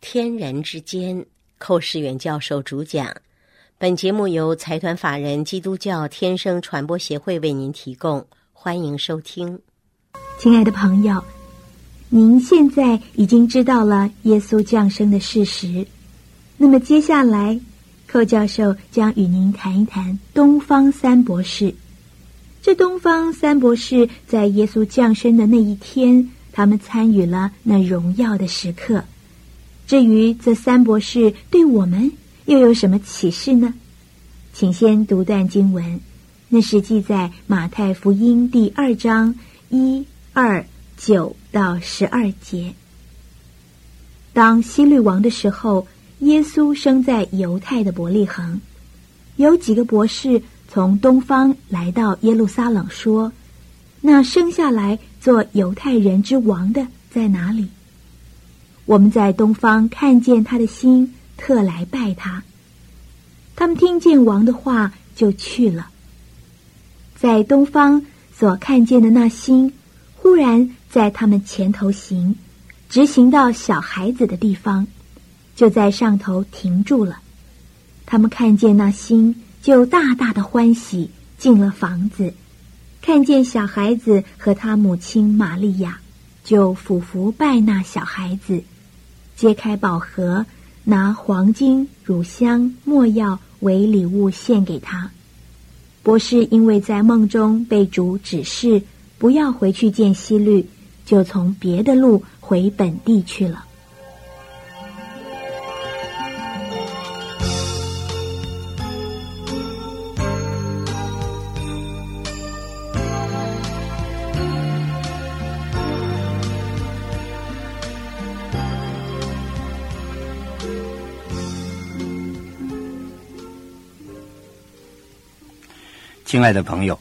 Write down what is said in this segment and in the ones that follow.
天人之间，寇世远教授主讲。本节目由财团法人基督教天生传播协会为您提供，欢迎收听。亲爱的朋友，您现在已经知道了耶稣降生的事实。那么接下来，寇教授将与您谈一谈东方三博士。这东方三博士在耶稣降生的那一天，他们参与了那荣耀的时刻。至于这三博士对我们又有什么启示呢？请先读段经文，那是记在马太福音第二章一二九到十二节。当希律王的时候，耶稣生在犹太的伯利恒，有几个博士从东方来到耶路撒冷，说：“那生下来做犹太人之王的在哪里？”我们在东方看见他的心，特来拜他。他们听见王的话，就去了。在东方所看见的那星，忽然在他们前头行，直行到小孩子的地方，就在上头停住了。他们看见那星，就大大的欢喜，进了房子，看见小孩子和他母亲玛利亚，就俯伏拜那小孩子。揭开宝盒，拿黄金、乳香、墨药为礼物献给他。博士因为在梦中被主指示不要回去见希律，就从别的路回本地去了。亲爱的朋友，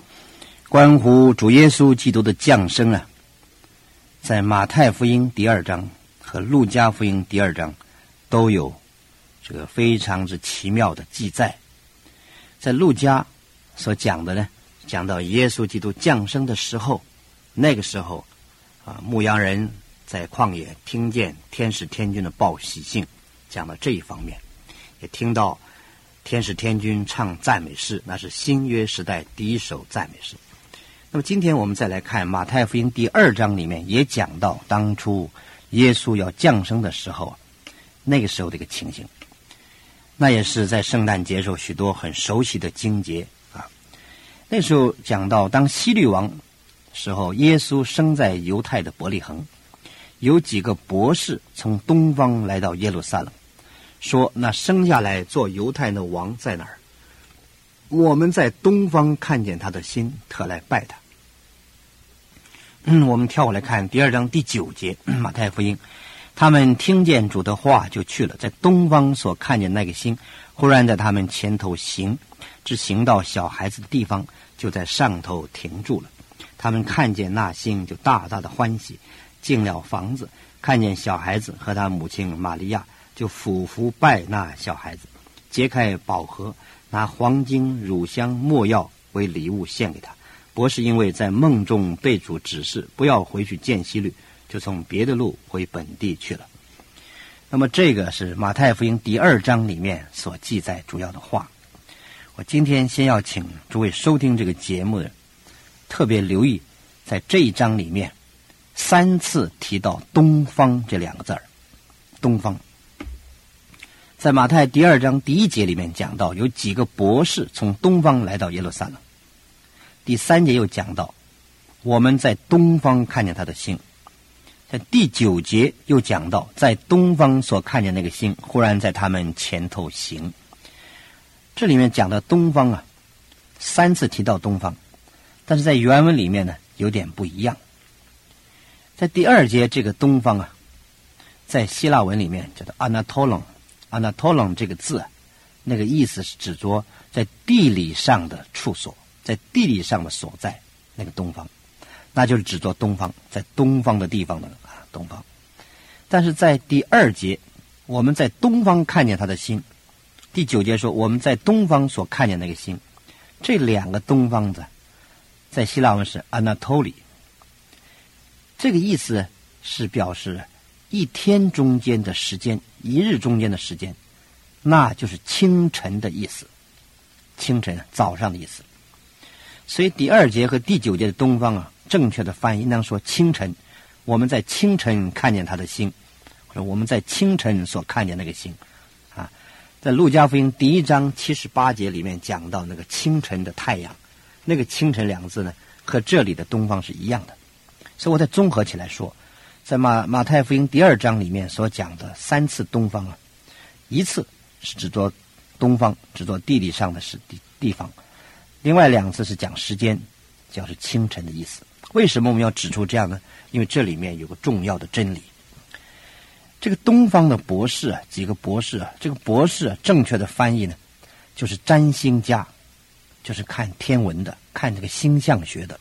关乎主耶稣基督的降生啊，在马太福音第二章和路加福音第二章都有这个非常之奇妙的记载。在路加所讲的呢，讲到耶稣基督降生的时候，那个时候啊，牧羊人在旷野听见天使天君的报喜信，讲到这一方面，也听到。天使天君唱赞美诗，那是新约时代第一首赞美诗。那么今天我们再来看马太福音第二章里面也讲到当初耶稣要降生的时候，那个时候的一个情形。那也是在圣诞节时候许多很熟悉的经节啊。那时候讲到当希律王时候，耶稣生在犹太的伯利恒，有几个博士从东方来到耶路撒冷。说：“那生下来做犹太的王在哪儿？我们在东方看见他的心，特来拜他。”嗯，我们跳过来看第二章第九节，马太福音。他们听见主的话，就去了。在东方所看见那个星，忽然在他们前头行，只行到小孩子的地方，就在上头停住了。他们看见那星，就大大的欢喜，进了房子，看见小孩子和他母亲玛利亚。就俯伏拜那小孩子，揭开宝盒，拿黄金、乳香、墨药为礼物献给他。博士因为在梦中被主指示不要回去见希律，就从别的路回本地去了。那么，这个是马太福音第二章里面所记载主要的话。我今天先要请诸位收听这个节目的，特别留意在这一章里面三次提到“东方”这两个字儿，“东方”。在马太第二章第一节里面讲到，有几个博士从东方来到耶路撒冷。第三节又讲到，我们在东方看见他的星。在第九节又讲到，在东方所看见那个星，忽然在他们前头行。这里面讲的东方啊，三次提到东方，但是在原文里面呢有点不一样。在第二节这个东方啊，在希腊文里面叫做 Anatolon。Anatolon 这个字，那个意思是指着在地理上的处所，在地理上的所在，那个东方，那就是指着东方，在东方的地方的啊东方。但是在第二节，我们在东方看见他的心；第九节说我们在东方所看见那个心，这两个东方子，在希腊文是 Anatoly，这个意思是表示一天中间的时间，一日中间的时间，那就是清晨的意思。清晨，早上的意思。所以第二节和第九节的东方啊，正确的翻译应当说清晨。我们在清晨看见他的星，或者我们在清晨所看见那个星，啊，在路加福音第一章七十八节里面讲到那个清晨的太阳，那个清晨两个字呢，和这里的东方是一样的。所以我再综合起来说，在马马太福音第二章里面所讲的三次东方啊，一次是指作东方，指作地理上的是地地方；另外两次是讲时间，讲是清晨的意思。为什么我们要指出这样呢？因为这里面有个重要的真理。这个东方的博士啊，几个博士啊，这个博士啊，正确的翻译呢，就是占星家，就是看天文的，看这个星象学的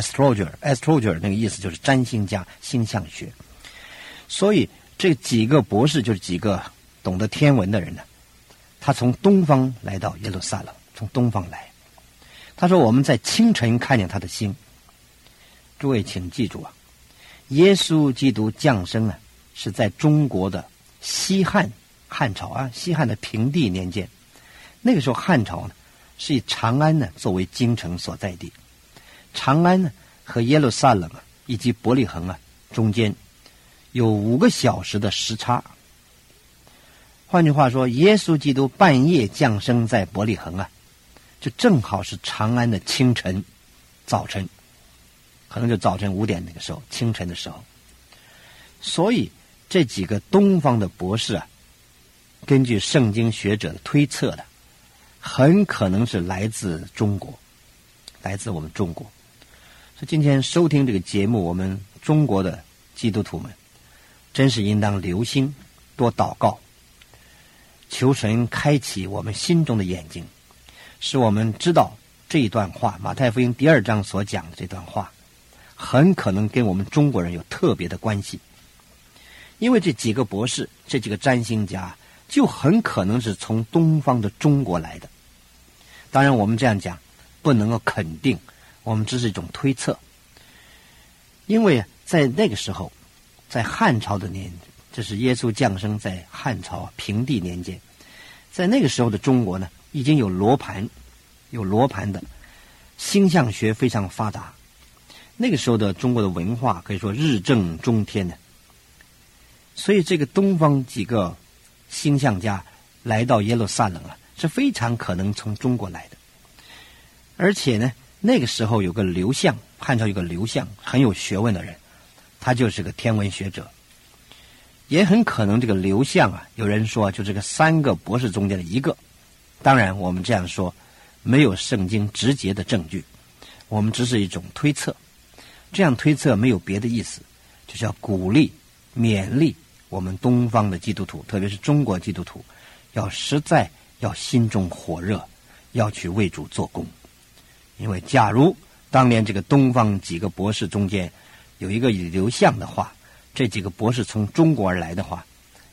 ，astrologer，astrologer 那个意思就是占星家、星象学。所以这几个博士就是几个懂得天文的人呢，他从东方来到耶路撒冷，从东方来。他说：“我们在清晨看见他的星。”诸位，请记住啊，耶稣基督降生啊，是在中国的西汉汉朝啊，西汉的平地年间。那个时候，汉朝呢是以长安呢作为京城所在地。长安呢和耶路撒冷啊以及伯利恒啊中间有五个小时的时差。换句话说，耶稣基督半夜降生在伯利恒啊，就正好是长安的清晨早晨。可能就早晨五点那个时候，清晨的时候。所以这几个东方的博士啊，根据圣经学者的推测的，很可能是来自中国，来自我们中国。所以今天收听这个节目，我们中国的基督徒们，真是应当留心，多祷告，求神开启我们心中的眼睛，使我们知道这一段话，马太福音第二章所讲的这段话。很可能跟我们中国人有特别的关系，因为这几个博士、这几个占星家，就很可能是从东方的中国来的。当然，我们这样讲不能够肯定，我们只是一种推测。因为在那个时候，在汉朝的年，这是耶稣降生在汉朝平地年间，在那个时候的中国呢，已经有罗盘，有罗盘的星象学非常发达。那个时候的中国的文化可以说日正中天的，所以这个东方几个星象家来到耶路撒冷啊，是非常可能从中国来的。而且呢，那个时候有个刘向，汉朝有个刘向很有学问的人，他就是个天文学者，也很可能这个刘向啊，有人说就这个三个博士中间的一个。当然，我们这样说没有圣经直接的证据，我们只是一种推测。这样推测没有别的意思，就是要鼓励、勉励我们东方的基督徒，特别是中国基督徒，要实在要心中火热，要去为主做工。因为假如当年这个东方几个博士中间有一个刘向的话，这几个博士从中国而来的话，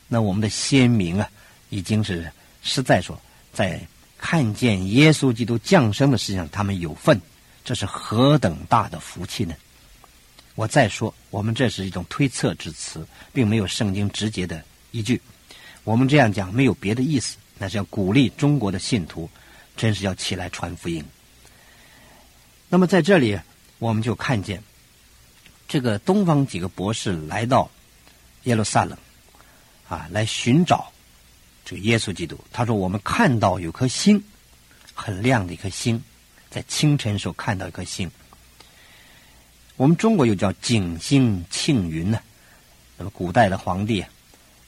那我们的先民啊，已经是实在说，在看见耶稣基督降生的事情上，他们有份，这是何等大的福气呢？我再说，我们这是一种推测之词，并没有圣经直接的依据。我们这样讲没有别的意思，那是要鼓励中国的信徒，真是要起来传福音。那么在这里，我们就看见这个东方几个博士来到耶路撒冷，啊，来寻找这个耶稣基督。他说：“我们看到有颗星，很亮的一颗星，在清晨时候看到一颗星。”我们中国又叫景星庆云呢，那么古代的皇帝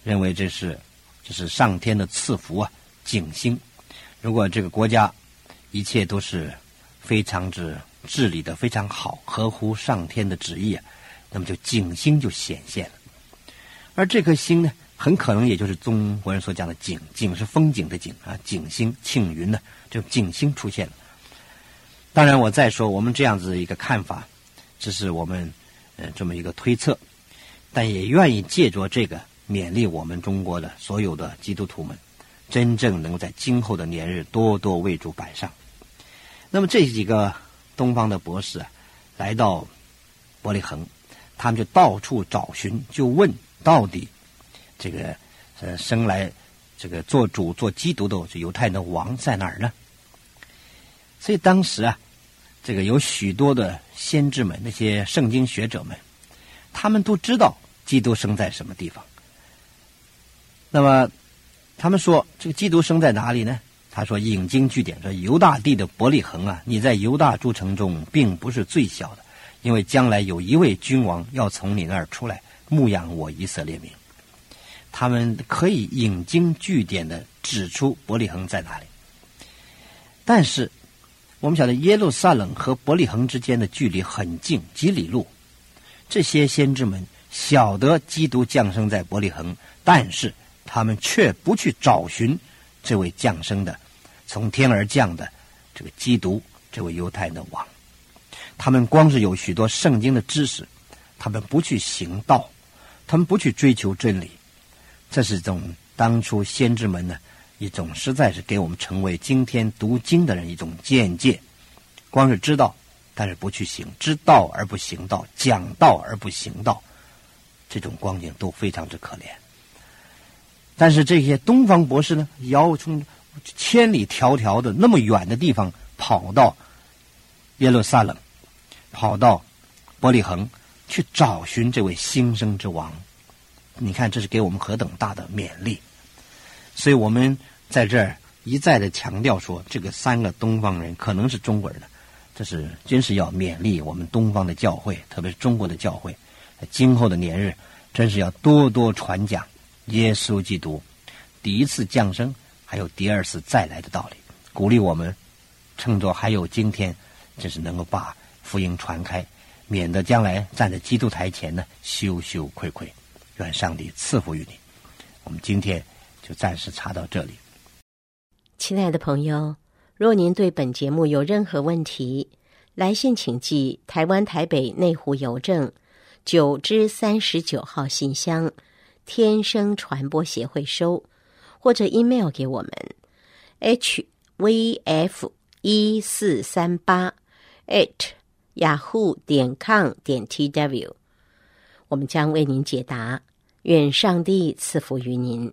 认为这是这是上天的赐福啊，景星。如果这个国家一切都是非常之治理的非常好，合乎上天的旨意啊，那么就景星就显现了。而这颗星呢，很可能也就是中国人所讲的景，景是风景的景啊，景星庆云呢，就景星出现了。当然，我再说我们这样子一个看法。这是我们呃这么一个推测，但也愿意借着这个勉励我们中国的所有的基督徒们，真正能够在今后的年日多多为主摆上。那么这几个东方的博士啊，来到伯利恒，他们就到处找寻，就问到底这个呃生来这个做主做基督的犹太人的王在哪儿呢？所以当时啊，这个有许多的先知们，那些圣经学者们，他们都知道基督生在什么地方。那么他们说，这个基督生在哪里呢？他说引经据典说，犹大地的伯利恒啊，你在犹大诸城中并不是最小的，因为将来有一位君王要从你那儿出来牧养我以色列民。他们可以引经据典的指出伯利恒在哪里。但是我们晓得耶路撒冷和伯利恒之间的距离很近，几里路。这些先知们晓得基督降生在伯利恒，但是他们却不去找寻这位降生的。从天而降的这个基督，这位犹太的王，他们光是有许多圣经的知识，他们不去行道，他们不去追求真理，这是一种当初先知们呢一种实在是给我们成为今天读经的人一种见解。光是知道，但是不去行，知道而不行道，讲道而不行道，这种光景都非常之可怜。但是这些东方博士呢，要从。千里迢迢的那么远的地方跑到耶路撒冷，跑到伯利恒去找寻这位新生之王。你看，这是给我们何等大的勉励！所以我们在这儿一再的强调说，这个三个东方人可能是中国人，这是真是要勉励我们东方的教会，特别是中国的教会，今后的年日，真是要多多传讲耶稣基督第一次降生。还有第二次再来的道理，鼓励我们，趁着还有今天，就是能够把福音传开，免得将来站在基督台前呢羞羞愧愧。愿上帝赐福于你。我们今天就暂时查到这里。亲爱的朋友，若您对本节目有任何问题，来信请寄台湾台北内湖邮政九之三十九号信箱，天生传播协会收。或者 email 给我们，hvf 一四三八 at yahoo 点 com 点 tw，我们将为您解答。愿上帝赐福于您。